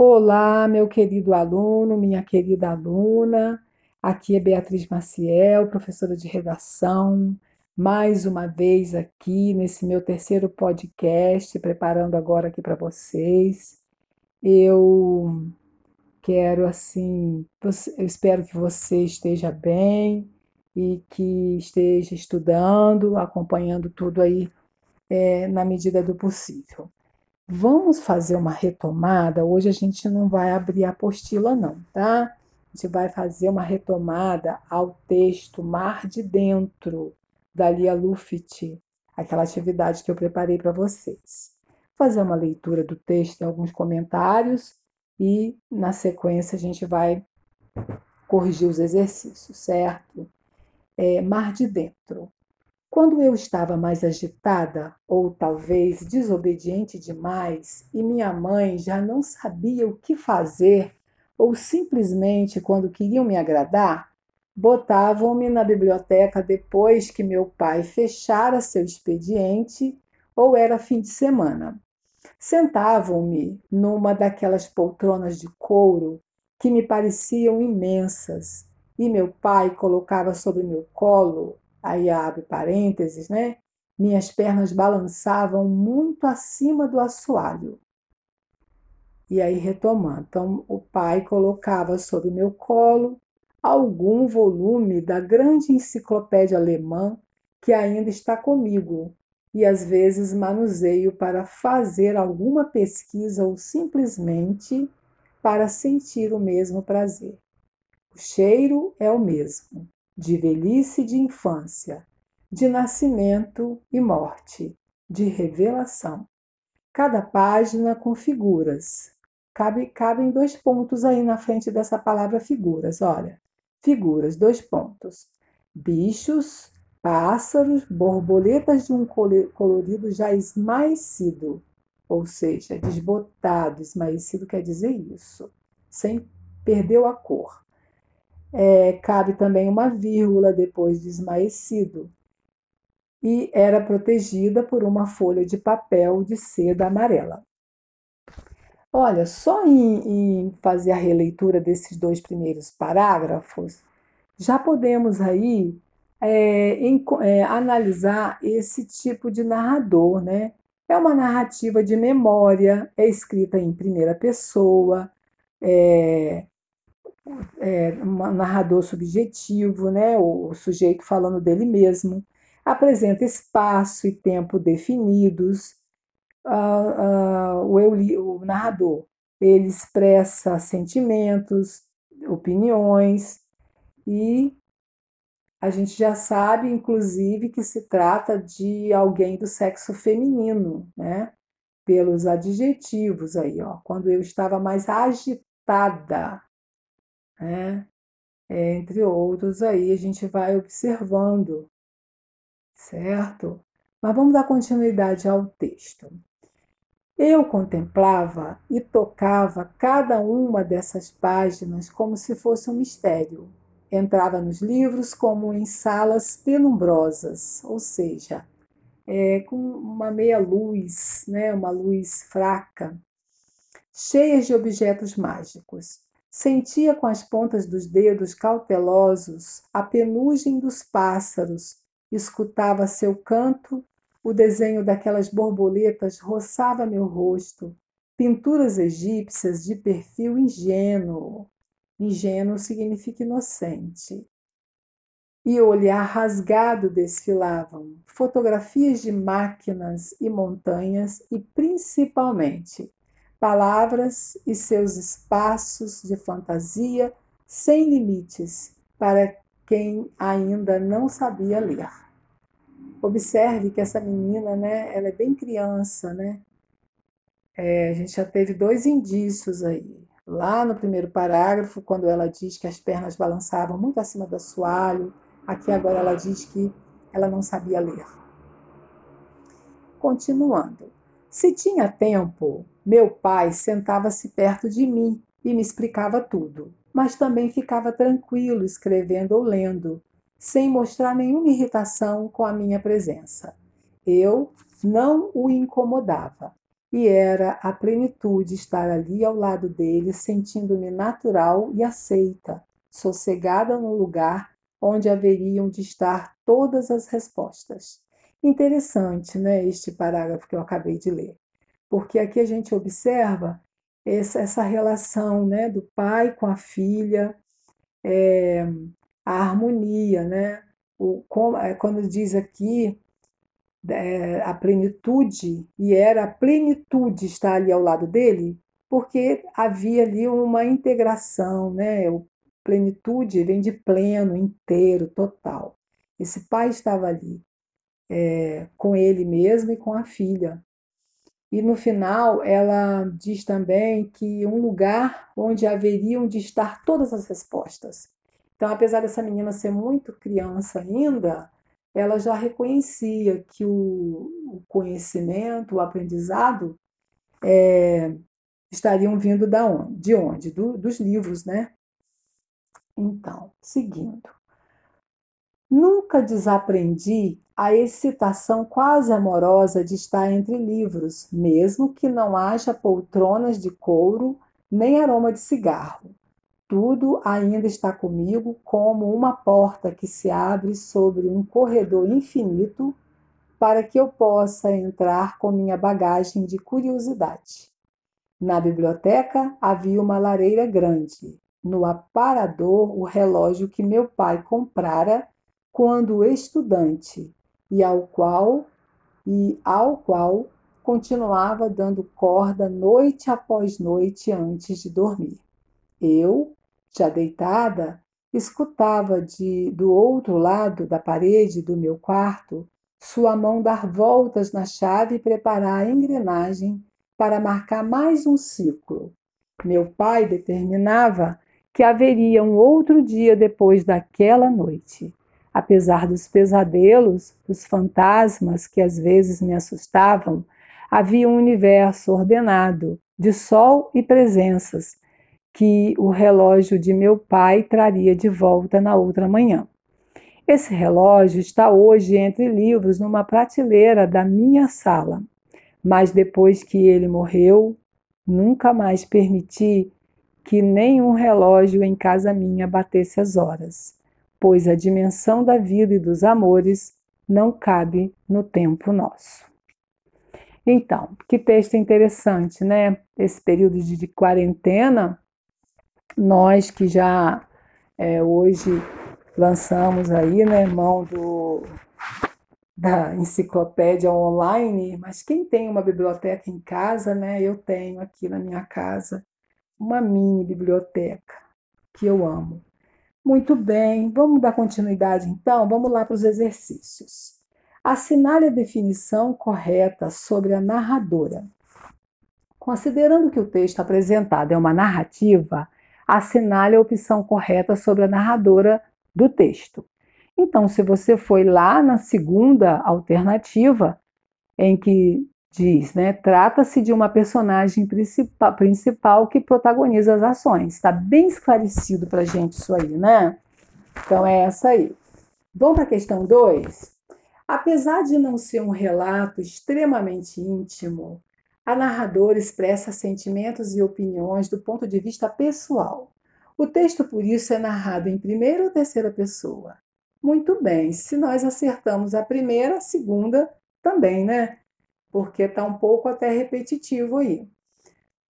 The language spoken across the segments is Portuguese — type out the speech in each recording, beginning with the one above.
Olá, meu querido aluno, minha querida aluna. Aqui é Beatriz Maciel, professora de redação. Mais uma vez aqui nesse meu terceiro podcast, preparando agora aqui para vocês. Eu quero assim, eu espero que você esteja bem e que esteja estudando, acompanhando tudo aí é, na medida do possível. Vamos fazer uma retomada. Hoje a gente não vai abrir a apostila, não, tá? A gente vai fazer uma retomada ao texto Mar de Dentro, da Lia Luft, aquela atividade que eu preparei para vocês. Fazer uma leitura do texto e alguns comentários e, na sequência, a gente vai corrigir os exercícios, certo? É, Mar de Dentro. Quando eu estava mais agitada, ou talvez desobediente demais, e minha mãe já não sabia o que fazer, ou simplesmente quando queriam me agradar, botavam-me na biblioteca depois que meu pai fechara seu expediente ou era fim de semana. Sentavam-me numa daquelas poltronas de couro que me pareciam imensas, e meu pai colocava sobre meu colo aí abre parênteses, né? Minhas pernas balançavam muito acima do assoalho. E aí, retomando, então o pai colocava sobre meu colo algum volume da grande enciclopédia alemã que ainda está comigo e às vezes manuseio para fazer alguma pesquisa ou simplesmente para sentir o mesmo prazer. O cheiro é o mesmo, de velhice e de infância, de nascimento e morte, de revelação. Cada página com figuras. Cabe, cabem dois pontos aí na frente dessa palavra figuras, olha. Figuras, dois pontos. Bichos, pássaros, borboletas de um colorido já esmaecido, ou seja, desbotado, esmaecido quer dizer isso, sem perdeu a cor. É, cabe também uma vírgula depois de esmaecido. E era protegida por uma folha de papel de seda amarela. Olha, só em, em fazer a releitura desses dois primeiros parágrafos, já podemos aí é, em, é, analisar esse tipo de narrador, né? É uma narrativa de memória, é escrita em primeira pessoa, é, é, um narrador subjetivo, né, o sujeito falando dele mesmo, apresenta espaço e tempo definidos. Uh, uh, o, eu, o narrador ele expressa sentimentos, opiniões e a gente já sabe, inclusive, que se trata de alguém do sexo feminino, né? Pelos adjetivos aí, ó. Quando eu estava mais agitada, né? É, entre outros aí a gente vai observando, certo? Mas vamos dar continuidade ao texto. Eu contemplava e tocava cada uma dessas páginas como se fosse um mistério. Entrava nos livros como em salas penumbrosas, ou seja, é, com uma meia luz, né, uma luz fraca, cheias de objetos mágicos. Sentia com as pontas dos dedos cautelosos a penugem dos pássaros, escutava seu canto, o desenho daquelas borboletas roçava meu rosto, pinturas egípcias de perfil ingênuo. Ingênuo significa inocente. E o olhar rasgado desfilavam fotografias de máquinas e montanhas e, principalmente, palavras e seus espaços de fantasia sem limites para quem ainda não sabia ler. Observe que essa menina, né, ela é bem criança, né? É, a gente já teve dois indícios aí. Lá no primeiro parágrafo, quando ela diz que as pernas balançavam muito acima do assoalho, aqui agora ela diz que ela não sabia ler. Continuando. Se tinha tempo, meu pai sentava-se perto de mim e me explicava tudo, mas também ficava tranquilo escrevendo ou lendo, sem mostrar nenhuma irritação com a minha presença. Eu não o incomodava. e era a plenitude estar ali ao lado dele, sentindo-me natural e aceita, sossegada no lugar onde haveriam de estar todas as respostas. Interessante, né, este parágrafo que eu acabei de ler, porque aqui a gente observa essa, essa relação, né, do pai com a filha, é, a harmonia, né, o, é, quando diz aqui é, a plenitude, e era a plenitude estar ali ao lado dele, porque havia ali uma integração, né? O plenitude vem de pleno, inteiro, total. Esse pai estava ali é, com ele mesmo e com a filha. E no final, ela diz também que um lugar onde haveriam de estar todas as respostas. Então, apesar dessa menina ser muito criança ainda, ela já reconhecia que o, conhecimento, o aprendizado, é, estariam vindo da onde? De onde? Do, dos livros, né? Então, seguindo. Nunca desaprendi a excitação quase amorosa de estar entre livros, mesmo que não haja poltronas de couro nem aroma de cigarro. Tudo ainda está comigo como uma porta que se abre sobre um corredor infinito para que eu possa entrar com minha bagagem de curiosidade. Na biblioteca havia uma lareira grande. No aparador, o relógio que meu pai comprara quando estudante e ao qual e ao qual continuava dando corda noite após noite antes de dormir. Eu, já deitada, escutava de do outro lado da parede do meu quarto sua mão dar voltas na chave e preparar a engrenagem para marcar mais um ciclo. Meu pai determinava que haveria um outro dia depois daquela noite. Apesar dos pesadelos, dos fantasmas que às vezes me assustavam, havia um universo ordenado de sol e presenças que o relógio de meu pai traria de volta na outra manhã. Esse relógio está hoje entre livros numa prateleira da minha sala, mas depois que ele morreu, nunca mais permiti que nenhum relógio em casa minha batesse as horas, pois a dimensão da vida e dos amores não cabe no tempo nosso. Então, que texto interessante, né? Esse período de quarentena nós que já é, hoje lançamos aí, né, mão do, da enciclopédia online, mas quem tem uma biblioteca em casa, né, eu tenho aqui na minha casa uma mini biblioteca que eu amo. Muito bem, vamos dar continuidade então, vamos lá para os exercícios. Assinale a definição correta sobre a narradora. Considerando que o texto apresentado é uma narrativa, assinale a opção correta sobre a narradora do texto. Então, se você foi lá na segunda alternativa, em que diz, né, trata-se de uma personagem principal, principal que protagoniza as ações. Está bem esclarecido para a gente isso aí, né? Então, é essa aí. Vamos para a questão 2? Apesar de não ser um relato extremamente íntimo, a narradora expressa sentimentos e opiniões do ponto de vista pessoal. O texto, por isso, é narrado em primeira ou terceira pessoa. Muito bem, se nós acertamos a primeira, a segunda também, né? Porque está um pouco até repetitivo aí.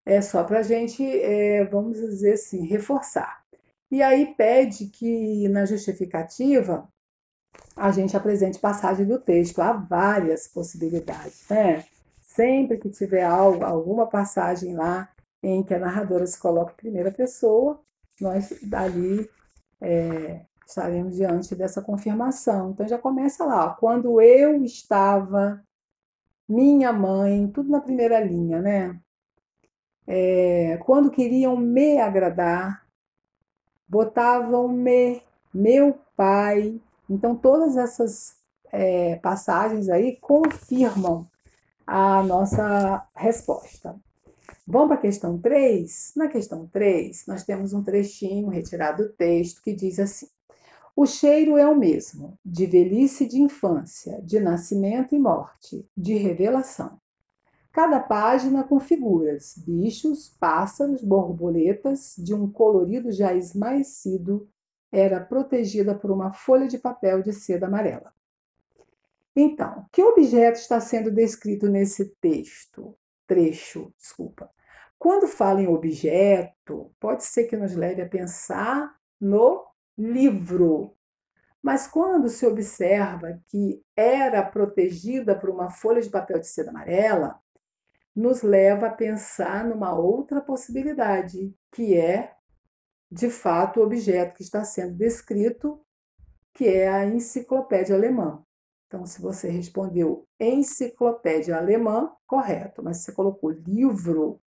É só para a gente, é, vamos dizer assim, reforçar. E aí pede que na justificativa a gente apresente passagem do texto. Há várias possibilidades, né? Sempre que tiver algo, alguma passagem lá em que a narradora se coloca em primeira pessoa, nós dali é, estaremos diante dessa confirmação. Então já começa lá, ó, quando eu estava, minha mãe, tudo na primeira linha, né? É, quando queriam me agradar, botavam me, meu pai. Então todas essas é, passagens aí confirmam a nossa resposta. Vamos para a questão 3? Na questão 3, nós temos um trechinho retirado do texto que diz assim: O cheiro é o mesmo, de velhice e de infância, de nascimento e morte, de revelação. Cada página com figuras, bichos, pássaros, borboletas, de um colorido já esmaecido, era protegida por uma folha de papel de seda amarela. Então, que objeto está sendo descrito nesse texto? Trecho, desculpa. Quando fala em objeto, pode ser que nos leve a pensar no livro. Mas quando se observa que era protegida por uma folha de papel de seda amarela, nos leva a pensar numa outra possibilidade, que é, de fato, o objeto que está sendo descrito, que é a enciclopédia alemã. Então, se você respondeu enciclopédia alemã, correto, mas se você colocou livro,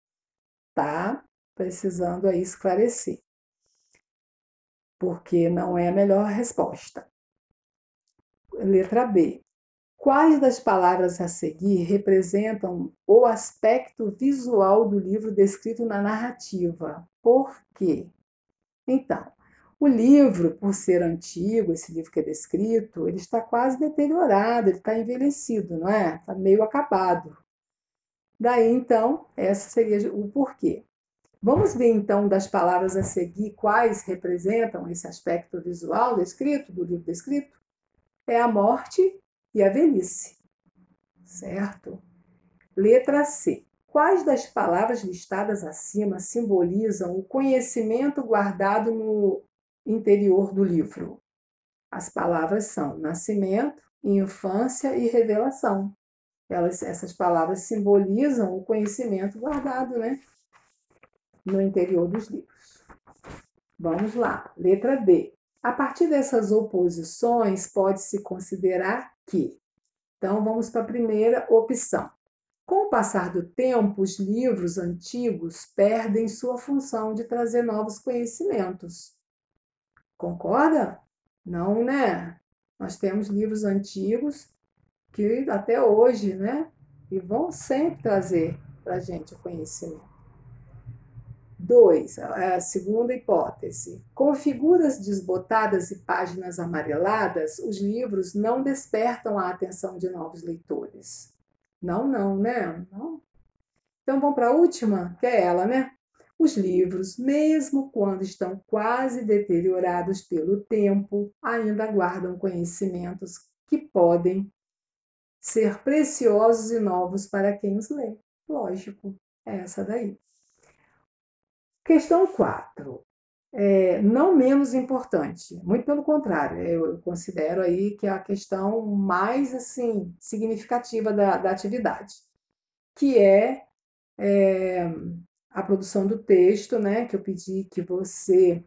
tá precisando aí esclarecer, porque não é a melhor resposta. Letra B. Quais das palavras a seguir representam o aspecto visual do livro descrito na narrativa? Por quê? Então, o livro, por ser antigo, esse livro que é descrito, ele está quase deteriorado, ele está envelhecido, não é? Está meio acabado. Daí, então, essa seria o porquê. Vamos ver, então, das palavras a seguir, quais representam esse aspecto visual descrito, do livro descrito? É a morte e a velhice. Certo? Letra C. Quais das palavras listadas acima simbolizam o conhecimento guardado no interior do livro? As palavras são nascimento, infância e revelação. Elas, essas palavras simbolizam o conhecimento guardado né, no interior dos livros. Vamos lá, letra D. A partir dessas oposições, pode-se considerar que. Então, vamos para a primeira opção. Com o passar do tempo, os livros antigos perdem sua função de trazer novos conhecimentos. Concorda? Não, né? Nós temos livros antigos que até hoje, né? E vão sempre trazer para a gente o conhecimento. Dois, a segunda hipótese. Com figuras desbotadas e páginas amareladas, os livros não despertam a atenção de novos leitores. Não, não, né? Não. Então vamos para a última, que é ela, né? Os livros, mesmo quando estão quase deteriorados pelo tempo, ainda guardam conhecimentos que podem ser preciosos e novos para quem os lê. Lógico, é essa daí. Questão 4. É, não menos importante, muito pelo contrário, eu considero aí que é a questão mais assim significativa da, da atividade, que é, é a produção do texto, né? Que eu pedi que você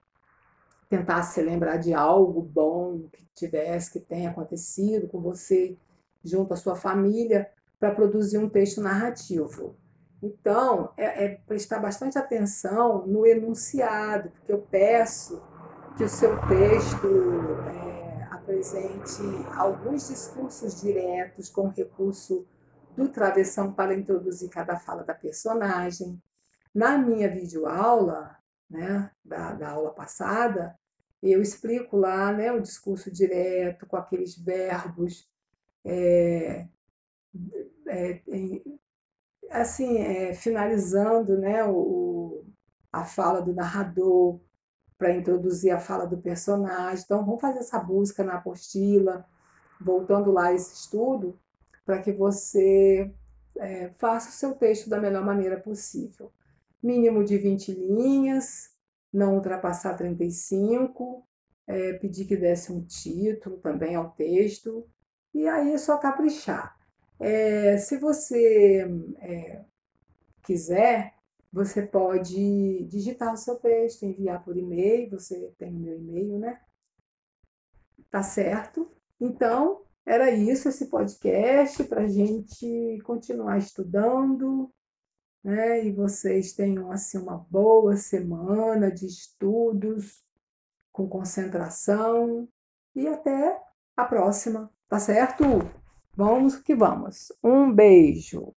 tentasse lembrar de algo bom que tivesse, que tenha acontecido com você junto à sua família, para produzir um texto narrativo. Então, é, é prestar bastante atenção no enunciado, porque eu peço que o seu texto é, apresente alguns discursos diretos com recurso do travessão para introduzir cada fala da personagem. Na minha videoaula, né, da, da aula passada, eu explico lá né, o discurso direto, com aqueles verbos é, é, assim, é, finalizando né, o, a fala do narrador, para introduzir a fala do personagem. Então, vamos fazer essa busca na apostila, voltando lá esse estudo, para que você é, faça o seu texto da melhor maneira possível. Mínimo de 20 linhas, não ultrapassar 35, é, pedir que desse um título também ao texto, e aí é só caprichar. É, se você é, quiser, você pode digitar o seu texto, enviar por e-mail, você tem o meu e-mail, né? Tá certo? Então, era isso esse podcast para a gente continuar estudando, né? E vocês tenham assim uma boa semana de estudos com concentração e até a próxima, tá certo? Vamos que vamos. Um beijo.